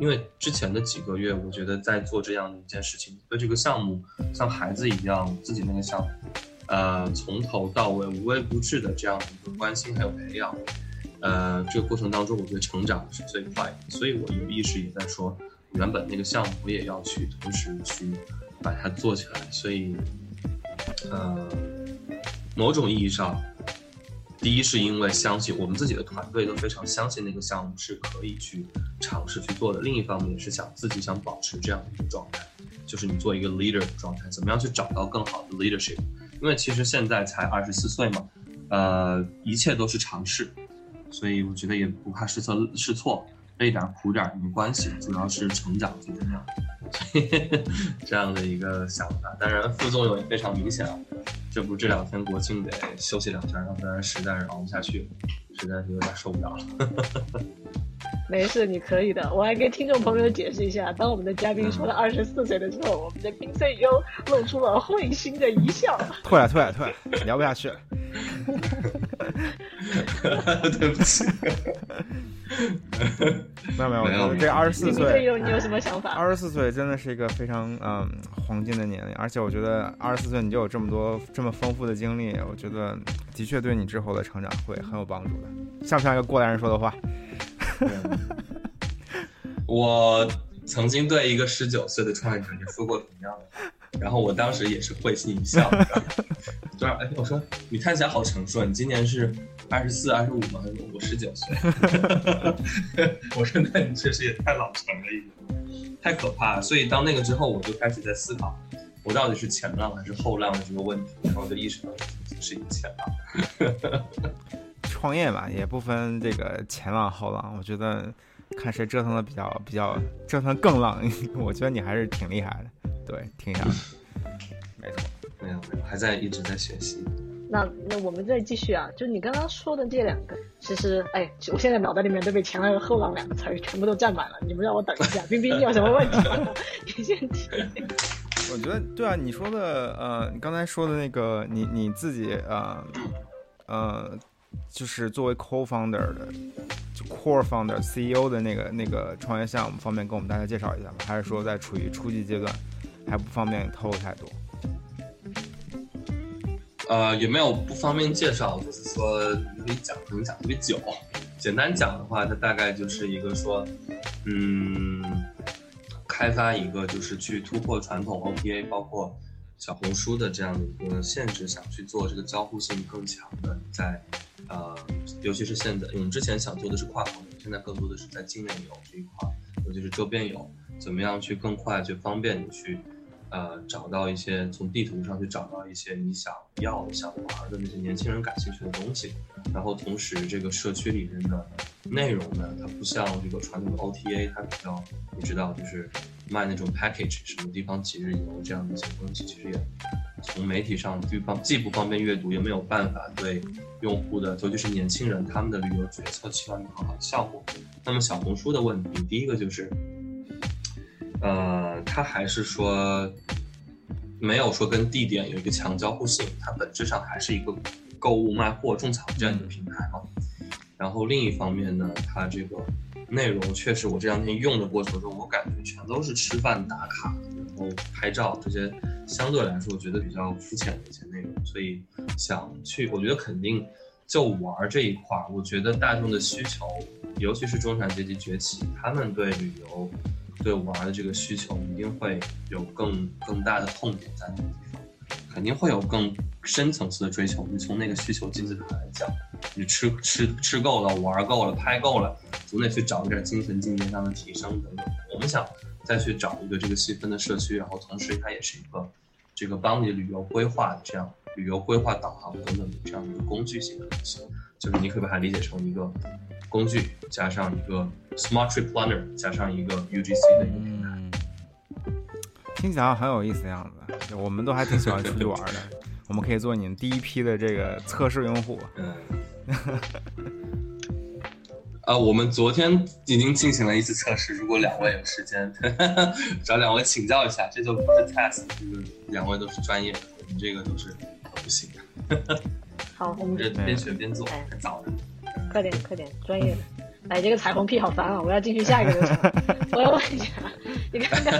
因为之前的几个月，我觉得在做这样的一件事情，对这个项目像孩子一样，自己那个项目，呃，从头到尾无微不至的这样的一个关心还有培养，呃，这个过程当中，我觉得成长是最快的。所以我有意识也在说，原本那个项目我也要去同时去把它做起来。所以，呃，某种意义上。第一是因为相信我们自己的团队都非常相信那个项目是可以去尝试去做的。另一方面是想自己想保持这样的一个状态，就是你做一个 leader 的状态，怎么样去找到更好的 leadership？因为其实现在才二十四岁嘛，呃，一切都是尝试，所以我觉得也不怕试错试错，累点苦点没关系，主要是成长最重要。这样的一个想法，当然副作用也非常明显啊。这不这两天国庆得休息两天，要不然实在是熬不下去，实在是有点受不了了。没事，你可以的。我还给听众朋友解释一下，当我们的嘉宾说了二十四岁的时候，我们的冰 CEO 露出了会心的一笑。退了，退了，退了，聊不下去了。对不起。没有没有，这二十四岁，你有什么想法？二十四岁真的是一个非常嗯黄金的年龄，而且我觉得二十四岁你就有这么多这么丰富的经历，我觉得的确对你之后的成长会很有帮助的。像不像一个过来人说的话？我曾经对一个十九岁的创业者也说过同样的，然后我当时也是会心一笑。对，哎，我说你看起来好成熟，你今年是？二十四、二十五吗？我十九岁。我说那你确实也太老成了一点，太可怕了。所以当那个之后，我就开始在思考，我到底是前浪还是后浪的这个问题。然后就意识到自己是一个前浪。创业嘛，也不分这个前浪后浪。我觉得看谁折腾的比较比较折腾更浪。我觉得你还是挺厉害的，对，挺厉害。没错，没有没有，还在一直在学习。那那我们再继续啊，就你刚刚说的这两个，其实哎，我现在脑袋里面都被前浪和后浪两个词儿全部都占满了。你们让我等一下，冰冰你有什么问题？你先提。我觉得对啊，你说的呃，你刚才说的那个，你你自己呃呃，就是作为 co-founder 的，就 core founder CEO 的那个那个创业项目，方便跟我们大家介绍一下吗？还是说在处于初级阶段，还不方便透露太多？呃，有没有不方便介绍？就是说可以讲，可能讲特别久。简单讲的话，它大概就是一个说，嗯，开发一个就是去突破传统 OTA，包括小红书的这样的一个限制，想去做这个交互性更强的，在呃，尤其是现在，我们之前想做的是跨国游，现在更多的是在境内游这一块，尤其是周边游，怎么样去更快、去方便你去。呃，找到一些从地图上去找到一些你想要、想玩的那些年轻人感兴趣的东西，然后同时这个社区里面的内容呢，它不像这个传统的 OTA，它比较你知道，就是卖那种 package，什么地方几日游这样的一些东西，其实也从媒体上对方既不方便阅读，也没有办法对用户的，尤其是年轻人他们的旅游决策起到一个很好的效果。那么小红书的问题，第一个就是。呃，它还是说没有说跟地点有一个强交互性，它本质上还是一个购物卖货种草这样一个平台嘛。然后另一方面呢，它这个内容确实，我这两天用的过程中，我感觉全都是吃饭打卡，然后拍照这些，相对来说我觉得比较肤浅的一些内容。所以想去，我觉得肯定就玩这一块，我觉得大众的需求，尤其是中产阶级崛起，他们对旅游。对玩的这个需求一定会有更更大的痛点在那个地方，肯定会有更深层次的追求。你从那个需求金字塔来讲，你吃吃吃够了，玩够了，拍够了，总得去找一点精神境界上的提升等等。我们想再去找一个这个细分的社区，然后同时它也是一个这个帮你旅游规划的这样旅游规划导航等等的这样一个工具性的东西，就是你可以把它理解成一个。工具加上一个 Smart Trip Planner，加上一个 UGC 的一个平台，听起来很有意思的样子。我们都还挺喜欢出去玩的，我们可以做你们第一批的这个测试用户。嗯。啊，我们昨天已经进行了一次测试，如果两位有时间，找两位请教一下，这就不是 test，就是两位都是专业的，我们这个都是不行的。好，我们 这边学边做，太早了。快点，快点，专业的！哎，这个彩虹屁好烦啊！我要进去下一个流程。我要问一下，你刚刚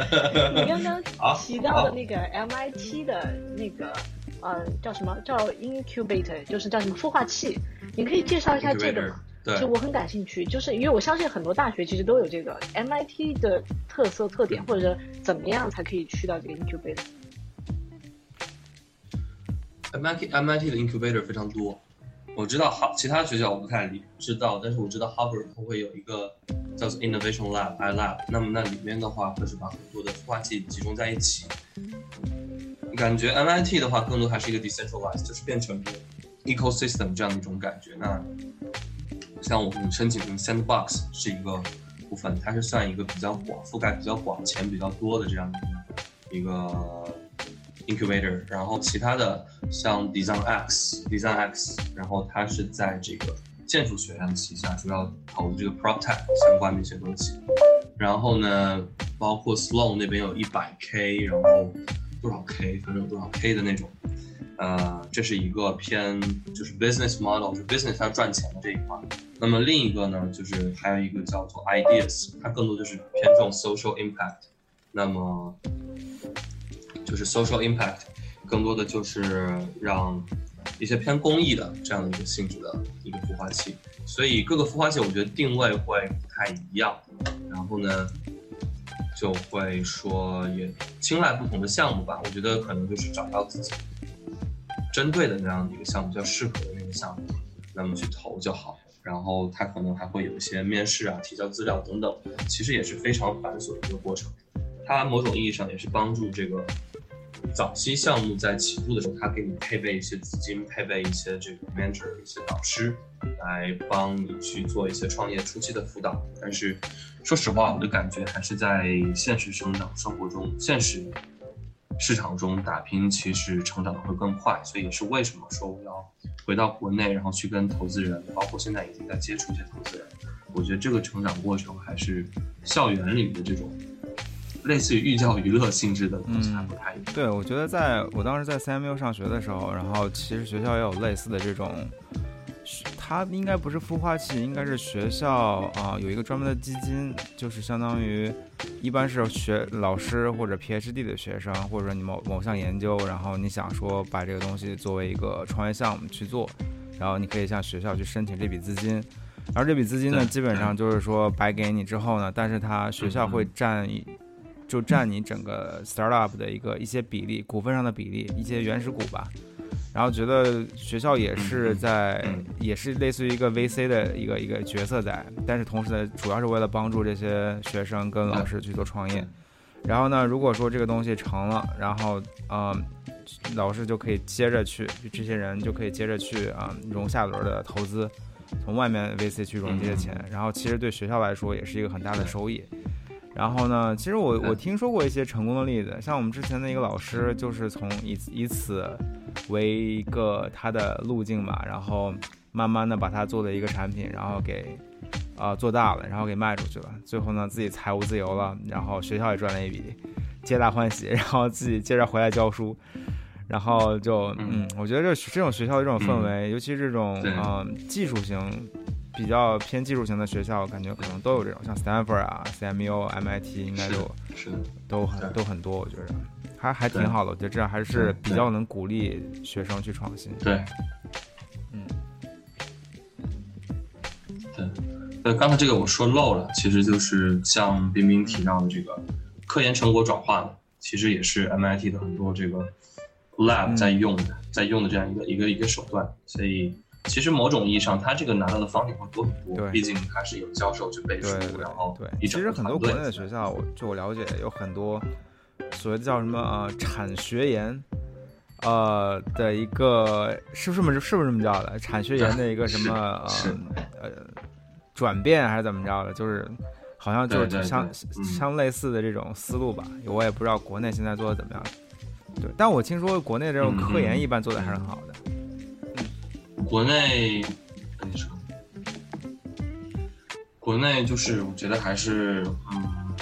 你刚刚提到的那个 MIT 的那个呃叫什么叫 incubator，就是叫什么孵化器？你可以介绍一下这个吗？对，就我很感兴趣，就是因为我相信很多大学其实都有这个 MIT 的特色特点，或者怎么样才可以去到这个 incubator？MIT MIT 的 incubator 非常多。我知道哈，其他学校我不太理知道，但是我知道 Harvard 它会有一个叫做 Innovation Lab I Lab，那么那里面的话会是把很多的孵化器集中在一起。感觉 MIT 的话更多还是一个 decentralized，就是变成 ecosystem 这样的一种感觉。那像我们申请的 Sandbox 是一个部分，它是算一个比较广、覆盖比较广、钱比较多的这样的一个。Incubator，然后其他的像 Design X，Design X，然后它是在这个建筑学院旗下，主要投这个 PropTech 相关的一些东西。然后呢，包括 Sloan 那边有一百 K，然后多少 K，反正多少 K 的那种。呃，这是一个偏就是 business model，是 business 它赚钱的这一块。那么另一个呢，就是还有一个叫做 Ideas，它更多就是偏重 social impact。那么就是 social impact，更多的就是让一些偏公益的这样的一个性质的一个孵化器，所以各个孵化器我觉得定位会不太一样，然后呢，就会说也青睐不同的项目吧。我觉得可能就是找到自己针对的那样的一个项目，比较适合的那个项目，那么去投就好。然后它可能还会有一些面试啊、提交资料等等，其实也是非常繁琐的一个过程。它某种意义上也是帮助这个。早期项目在起步的时候，他给你配备一些资金，配备一些这个 mentor 一些导师，来帮你去做一些创业初期的辅导。但是，说实话，我的感觉还是在现实生长生活中、现实市场中打拼，其实成长的会更快。所以也是为什么说我要回到国内，然后去跟投资人，包括现在已经在接触一些投资人。我觉得这个成长过程还是校园里的这种。类似于寓教于乐性质的东西还不太一样。对，我觉得在我当时在 CMU 上学的时候，然后其实学校也有类似的这种，它应该不是孵化器，应该是学校啊有一个专门的基金，就是相当于一般是学老师或者 PhD 的学生，或者说你某某项研究，然后你想说把这个东西作为一个创业项目去做，然后你可以向学校去申请这笔资金。然后这笔资金呢，基本上就是说白给你之后呢，但是它学校会占一，就占你整个 startup 的一个一些比例，股份上的比例，一些原始股吧。然后觉得学校也是在，嗯也是类似于一个 VC 的一个一个角色在，但是同时呢，主要是为了帮助这些学生跟老师去做创业。然后呢，如果说这个东西成了，然后啊、呃老师就可以接着去，这些人就可以接着去啊、融下轮的投资，从外面 VC 去融这些钱，然后其实对学校来说也是一个很大的收益。然后呢，其实我我听说过一些成功的例子，像我们之前的一个老师，就是从以以此为一个他的路径吧，然后慢慢的把它做的一个产品，然后给啊、做大了，然后给卖出去了，最后呢自己财务自由了，然后学校也赚了一笔，皆大欢喜，然后自己接着回来教书。然后就嗯，我觉得这这种学校的这种氛围，尤其这种对嗯、技术型比较偏技术型的学校，感觉可能都有这种，像 Stanford 啊、CMU、MIT 应该是都是的，都很都很多，我觉得还还挺好的。我觉得这样还是比较能鼓励学生去创新。对，嗯，对，那，刚才这个我说漏了，其实就是像冰冰提到的这个科研成果转化的，其实也是 MIT 的很多这个 lab 嗯。在用的，在用的这样一个一个一个手段。所以其实某种意义上，他这个拿到的 funding 会多很多，对毕竟他是有教授去背书对，对其实很多国内的学校，我就我了解有很多所谓的叫什么呃产学研。呃的一个是不是这么是不是这么叫的？产学研的一个什么 呃呃转变还是怎么着的？就是好像就是相相类似的这种思路吧。我也不知道国内现在做的怎么样。对，但我听说国内这种嗯科研嗯一般做的还是很好的。国内跟你说，国内就是我觉得还是嗯，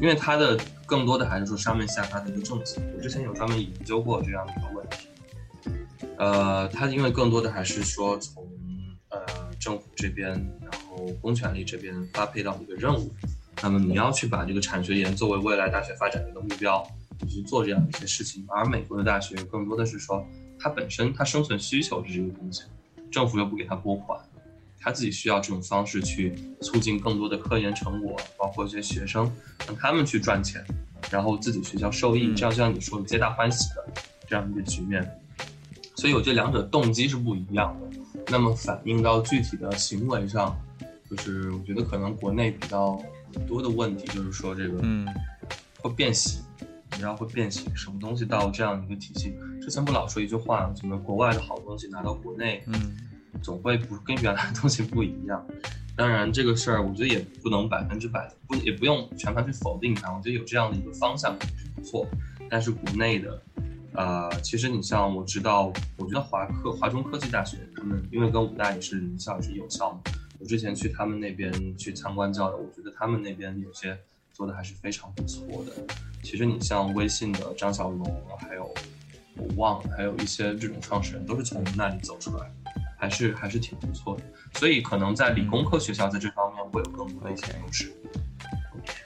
因为它的更多的还是说上面下发的一个政策。我之前有专门研究过这样的一个问题。呃，它因为更多的还是说从呃政府这边，然后公权力这边发配到一个任务，那么你要去把这个产学研作为未来大学发展的一个目标，你去做这样一些事情。而美国的大学更多的是说，它本身它生存需求是这个东西，政府又不给他拨款，他自己需要这种方式去促进更多的科研成果，包括一些学生让他们去赚钱，然后自己学校受益，嗯这样就像你说的皆大欢喜的这样一个局面。所以我觉得两者动机是不一样的。那么反映到具体的行为上，就是我觉得可能国内比较多的问题就是说这个嗯会变形，你知道会变形，什么东西到这样一个体系，之前不老说一句话，什么国外的好东西拿到国内，嗯总会不跟原来的东西不一样。当然，这个事儿我觉得也不能百分之百不也不用全盘去否定它。我觉得有这样的一个方向是不错，但是国内的，呃，其实你像我知道，我觉得华科华中科技大学他们因为跟武大也是名校也是有校嘛，我之前去他们那边去参观交流，我觉得他们那边有些做的还是非常不错的。其实你像微信的张小龙，还有我忘了，还有一些这种创始人都是从那里走出来。还是还是挺不错的，所以可能在理工科学校在这方面会有更多的一些优势。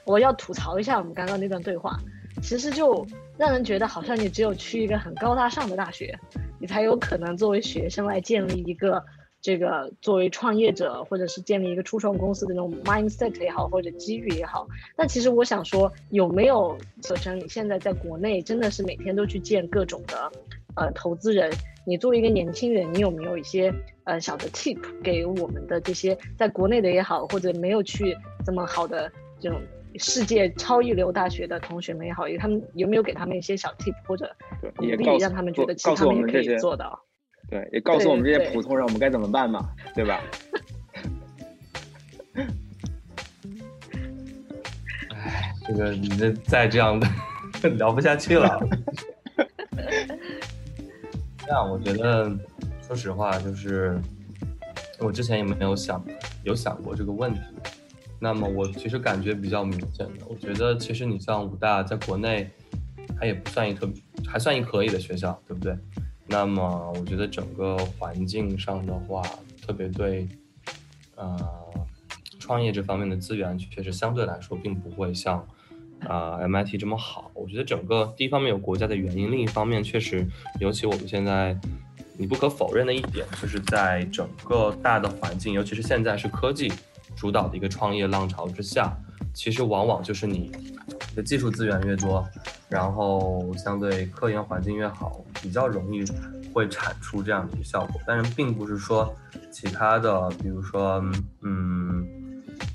我要吐槽一下我们刚刚那段对话，其实就让人觉得好像你只有去一个很高大上的大学，你才有可能作为学生来建立一个这个作为创业者或者是建立一个初创公司的那种 mindset 也好，或者机遇也好。那其实我想说，有没有小陈你现在在国内真的是每天都去见各种的呃投资人？你作为一个年轻人，你有没有一些呃小的 tip 给我们的这些在国内的也好，或者没有去这么好的这种世界超一流大学的同学们也好，他们有没有给他们一些小 tip 或者对，鼓励让他们觉得其实他们也可以做到？对，也告诉我们这些普通人我们该怎么办嘛，对吧？哎，这个你这再这样的 聊不下去了。这样，我觉得，说实话，就是我之前也没有想有想过这个问题。那么我其实感觉比较明显的，我觉得其实你像武大在国内，它也不算一特还算一可以的学校，对不对？那么我觉得整个环境上的话，特别对，呃，创业这方面的资源确实相对来说并不会像啊、MIT 这么好。我觉得整个第一方面有国家的原因，另一方面确实，尤其我们现在你不可否认的一点，就是在整个大的环境，尤其是现在是科技主导的一个创业浪潮之下，其实往往就是你的技术资源越多，然后相对科研环境越好，比较容易会产出这样的一个效果。但是并不是说其他的，比如说嗯，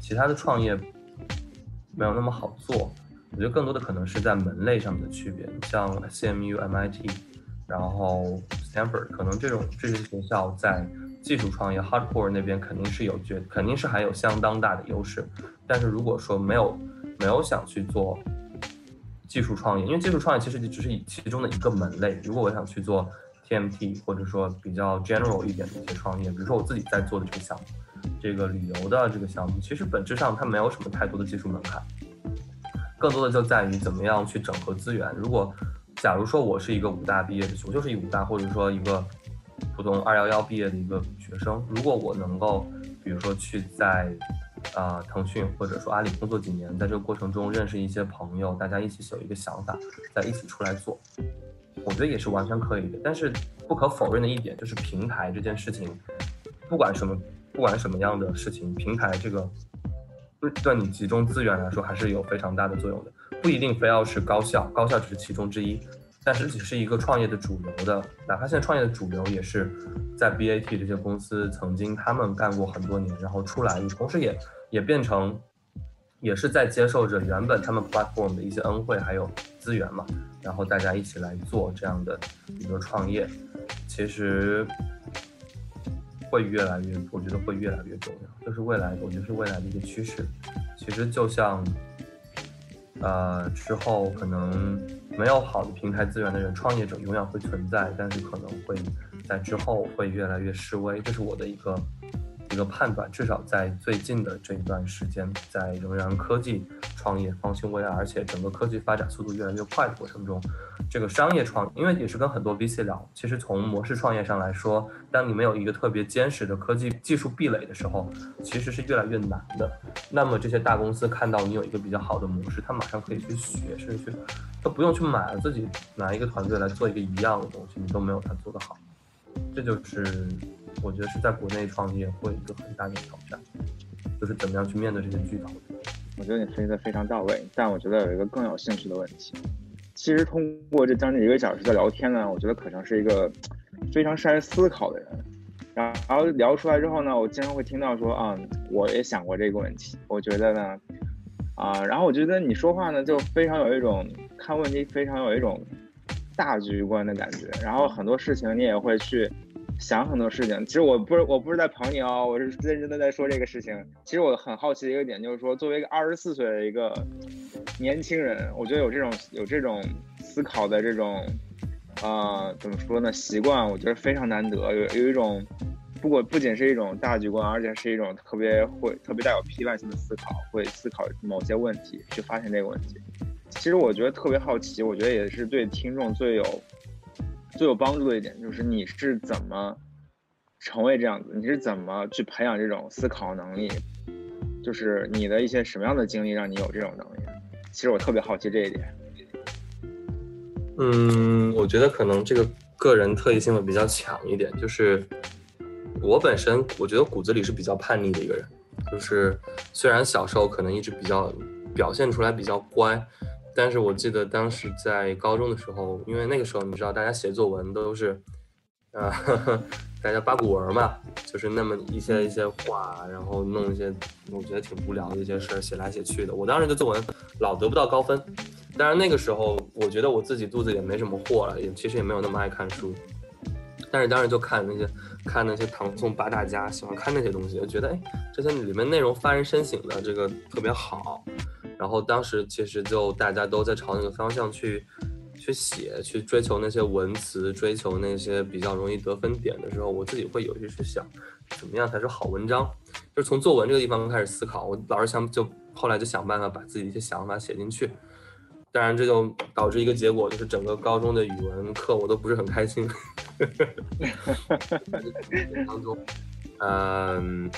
其他的创业没有那么好做。我觉得更多的可能是在门类上面的区别，像 CMU、MIT，然后 Stanford，可能这种这些学校在技术创业 hardcore 那边肯定是有绝，肯定是还有相当大的优势。但是如果说没有没有想去做技术创业，因为技术创业其实只是其中的一个门类。如果我想去做 TMT，或者说比较 general 一点的一些创业，比如说我自己在做的这个项目，这个旅游的这个项目，其实本质上它没有什么太多的技术门槛。更多的就在于怎么样去整合资源。如果假如说我是一个武大毕业的，我就是一武大或者说一个普通二幺幺毕业的一个学生，如果我能够，比如说去在啊腾讯或者说阿里工作几年，在这个过程中认识一些朋友，大家一起有一个想法，再一起出来做，我觉得也是完全可以的。但是不可否认的一点就是平台这件事情，不管什么不管什么样的事情，平台这个。对对你集中资源来说，还是有非常大的作用的。不一定非要是高校，高校只是其中之一。但是只是一个创业的主流的，哪怕现在创业的主流也是在 BAT 这些公司曾经他们干过很多年，然后出来，你同时也也变成，也是在接受着原本他们 platform 的一些恩惠还有资源嘛，然后大家一起来做这样的一个创业，其实。会越来越，我觉得会越来越重要，就是未来，我觉得是未来的一个趋势。其实就像，呃，之后可能没有好的平台资源的人，创业者永远会存在，但是可能会在之后会越来越示威，这是我的一个。一个判断，至少在最近的这一段时间，在仍然科技创业方兴未艾，而且整个科技发展速度越来越快的过程中，这个商业创，因为也是跟很多 VC 聊，其实从模式创业上来说，当你没有一个特别坚实的科技技术壁垒的时候，其实是越来越难的。那么这些大公司看到你有一个比较好的模式，他马上可以去学，甚至去，他不用去买了，自己拿一个团队来做一个一样的东西，你都没有他做得好，这就是。我觉得是在国内创业会一个很大的挑战，就是怎么样去面对这些巨头。我觉得你分析的非常到位，但我觉得有一个更有兴趣的问题。其实通过这将近一个小时的聊天呢，我觉得可成是一个非常善于思考的人。然后聊出来之后呢，我经常会听到说啊，我也想过这个问题。我觉得呢，啊，然后我觉得你说话呢就非常有一种看问题非常有一种大局观的感觉。然后很多事情你也会去。想很多事情，其实我不是我不是在捧你哦，我是认真的在说这个事情。其实我很好奇的一个点就是说，作为一个二十四岁的一个年轻人，我觉得有这种有这种思考的这种，呃，怎么说呢？习惯，我觉得非常难得。有有一种，不过不仅是一种大局观，而且是一种特别会特别带有批判性的思考，会思考某些问题，去发现这个问题。其实我觉得特别好奇，我觉得也是对听众最有。最有帮助的一点就是你是怎么成为这样子？你是怎么去培养这种思考能力？就是你的一些什么样的经历让你有这种能力？其实我特别好奇这一点。嗯，我觉得可能这个个人特异性会比较强一点。就是我本身，我觉得骨子里是比较叛逆的一个人。就是虽然小时候可能一直比较表现出来比较乖。但是我记得当时在高中的时候，因为那个时候你知道，大家写作文都是，啊，大家八股文嘛，就是那么一些一些话，然后弄一些我觉得挺无聊的一些事儿，写来写去的。我当时的作文老得不到高分，但是那个时候我觉得我自己肚子也没什么货了，也其实也没有那么爱看书，但是当时就看那些看那些唐宋八大家，喜欢看那些东西，就觉得哎，这些里面内容发人深省的，这个特别好。然后当时其实就大家都在朝那个方向去，去写，去追求那些文词，追求那些比较容易得分点的时候，我自己会有去想，怎么样才是好文章？就是从作文这个地方开始思考。我老是想，就后来就想办法把自己一些想法写进去。当然这就导致一个结果，就是整个高中的语文课我都不是很开心。当中，嗯。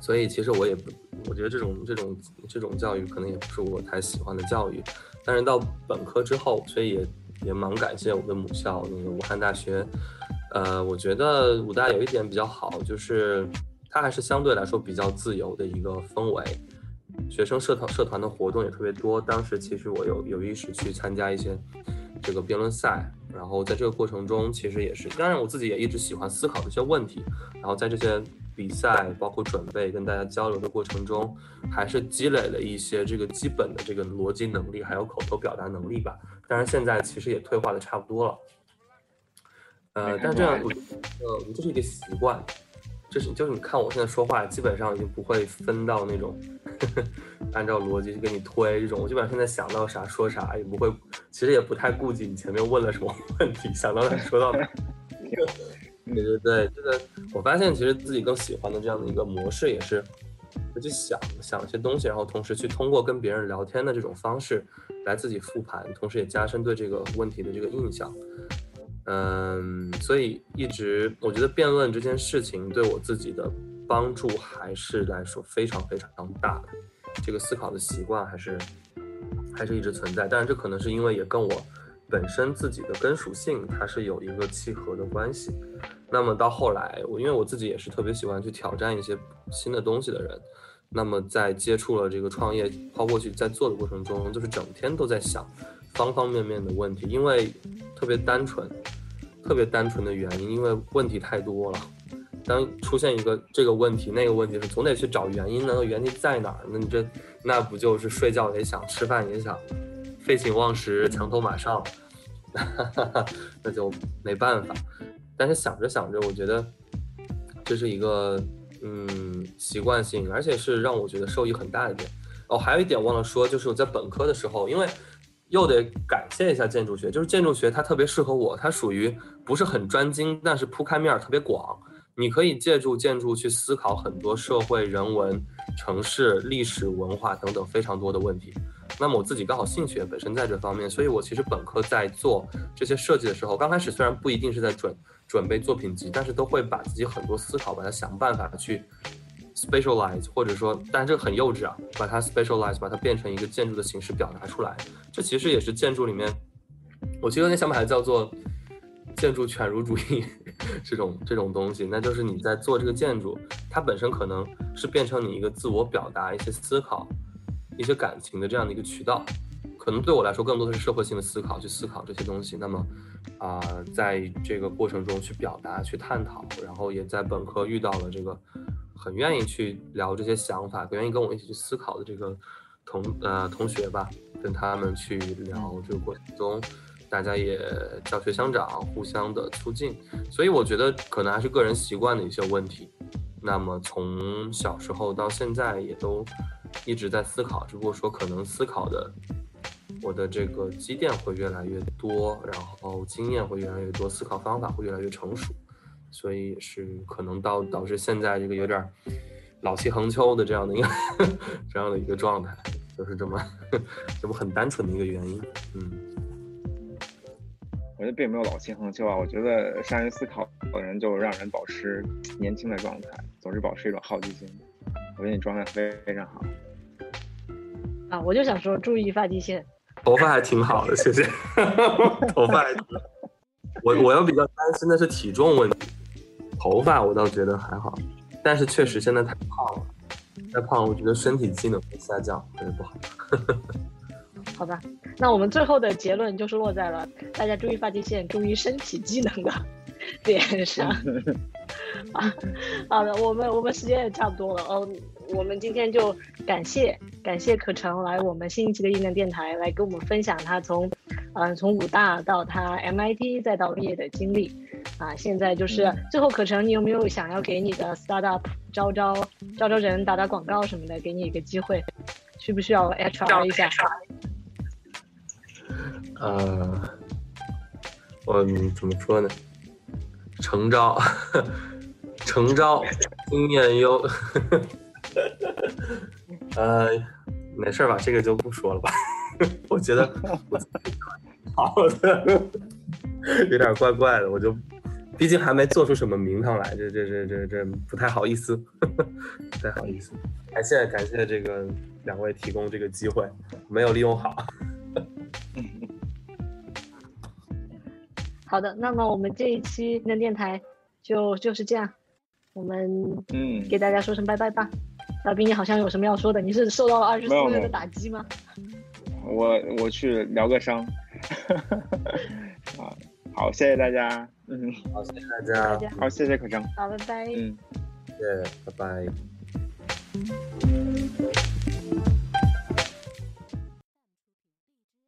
所以其实我也不，我觉得这种这种这种教育可能也不是我太喜欢的教育。但是到本科之后，所以也也蛮感谢我的母校那个武汉大学，呃，我觉得武大有一点比较好，就是它还是相对来说比较自由的一个氛围，学生社团社团的活动也特别多。当时其实我有有意识去参加一些这个辩论赛，然后在这个过程中，其实也是，当然我自己也一直喜欢思考这些问题，然后在这些比赛包括准备跟大家交流的过程中，还是积累了一些这个基本的这个逻辑能力，还有口头表达能力吧。当然现在其实也退化的差不多了。呃，但这样我觉得，呃，这是一个习惯，就是就是你看我现在说话，基本上已经不会分到那种呵呵 按照逻辑去给你推这种，我基本上现在想到啥说啥，也不会，其实也不太顾及你前面问了什么问题，想到哪说到哪。对对对，这个我发现其实自己更喜欢的这样的一个模式，也是会去想想一些东西，然后同时去通过跟别人聊天的这种方式来自己复盘，同时也加深对这个问题的这个印象。嗯，所以一直我觉得辩论这件事情对我自己的帮助还是来说非常非常大的，这个思考的习惯还是还是一直存在。但是这可能是因为也跟我本身自己的根属性它是有一个契合的关系。那么到后来，我因为我自己也是特别喜欢去挑战一些新的东西的人，那么在接触了这个创业抛过去在做的过程中，就是整天都在想。方方面面的问题，因为特别单纯，特别单纯的原因，因为问题太多了。当出现一个这个问题、那个问题时，总得去找原因。那个原因在哪儿？那你这那不就是睡觉也想，吃饭也想，废寝忘食，墙头马上，那就没办法。但是想着想着，我觉得这是一个嗯习惯性，而且是让我觉得受益很大的点。哦，还有一点忘了说，就是我在本科的时候，因为。又得感谢一下建筑学，就是建筑学它特别适合我，它属于不是很专精，但是铺开面儿特别广。你可以借助建筑去思考很多社会、人文、城市、历史文化等等非常多的问题。那么我自己刚好兴趣也本身在这方面，所以我其实本科在做这些设计的时候，刚开始虽然不一定是在准准备作品集，但是都会把自己很多思考，把它想办法去。specialize，或者说，但这个很幼稚啊，把它 specialize，把它变成一个建筑的形式表达出来，这其实也是建筑里面，我记得那想法还叫做建筑犬儒主义 这种这种东西，那就是你在做这个建筑，它本身可能是变成你一个自我表达、一些思考、一些感情的这样的一个渠道，可能对我来说更多的是社会性的思考，去思考这些东西。那么啊，在这个过程中去表达、去探讨，然后也在本科遇到了这个。很愿意去聊这些想法，愿意跟我一起去思考的这个同呃同学吧，跟他们去聊这个过程中，大家也教学相长，互相的促进，所以我觉得可能还是个人习惯的一些问题。那么从小时候到现在也都一直在思考，只不过说可能思考的我的这个积淀会越来越多，然后经验会越来越多，思考方法会越来越成熟。所以是可能到导致现在这个有点老气横秋的这样的一个 这样的一个状态，就是这么这么很单纯的一个原因。嗯，我觉得并没有老气横秋啊，我觉得善于思考的人就让人保持年轻的状态，总是保持一种好奇心。我觉得你状态非非常好。啊，我就想说注意发际线，头发还挺好的，谢谢。头发，我我要比较担心的是体重问题。头发我倒觉得还好，但是确实现在太胖了，太胖，我觉得身体机能会下降，特别不好。好吧，那我们最后的结论就是落在了大家注意发际线、注意身体机能的点上。啊，好的，我们我们时间也差不多了哦，我们今天就感谢感谢可成来我们新一期的意念电台来跟我们分享他从嗯从武大到他 MIT 再到毕业的经历。啊，现在就是最后，可成，你有没有想要给你的 startup 招招招招人、打打广告什么的，给你一个机会，需不需要 HR 一下？呃，我怎么说呢？诚招，诚招，经验优。呃，没事吧？这个就不说了吧。我觉得好的，有点怪怪的，我就。毕竟还没做出什么名堂来，这这这这这不太好意思，不太好意思。感谢感谢这个两位提供这个机会，没有利用好。好的，那么我们这一期的电台就就是这样，我们嗯，给大家说声拜拜吧。大兵，你好像有什么要说的？你是受到了二十四没有没有岁的打击吗？我我去疗个伤。啊，好，谢谢大家。嗯，好，谢谢大家，大家好，谢谢可成。好，拜拜。嗯。谢谢，拜拜。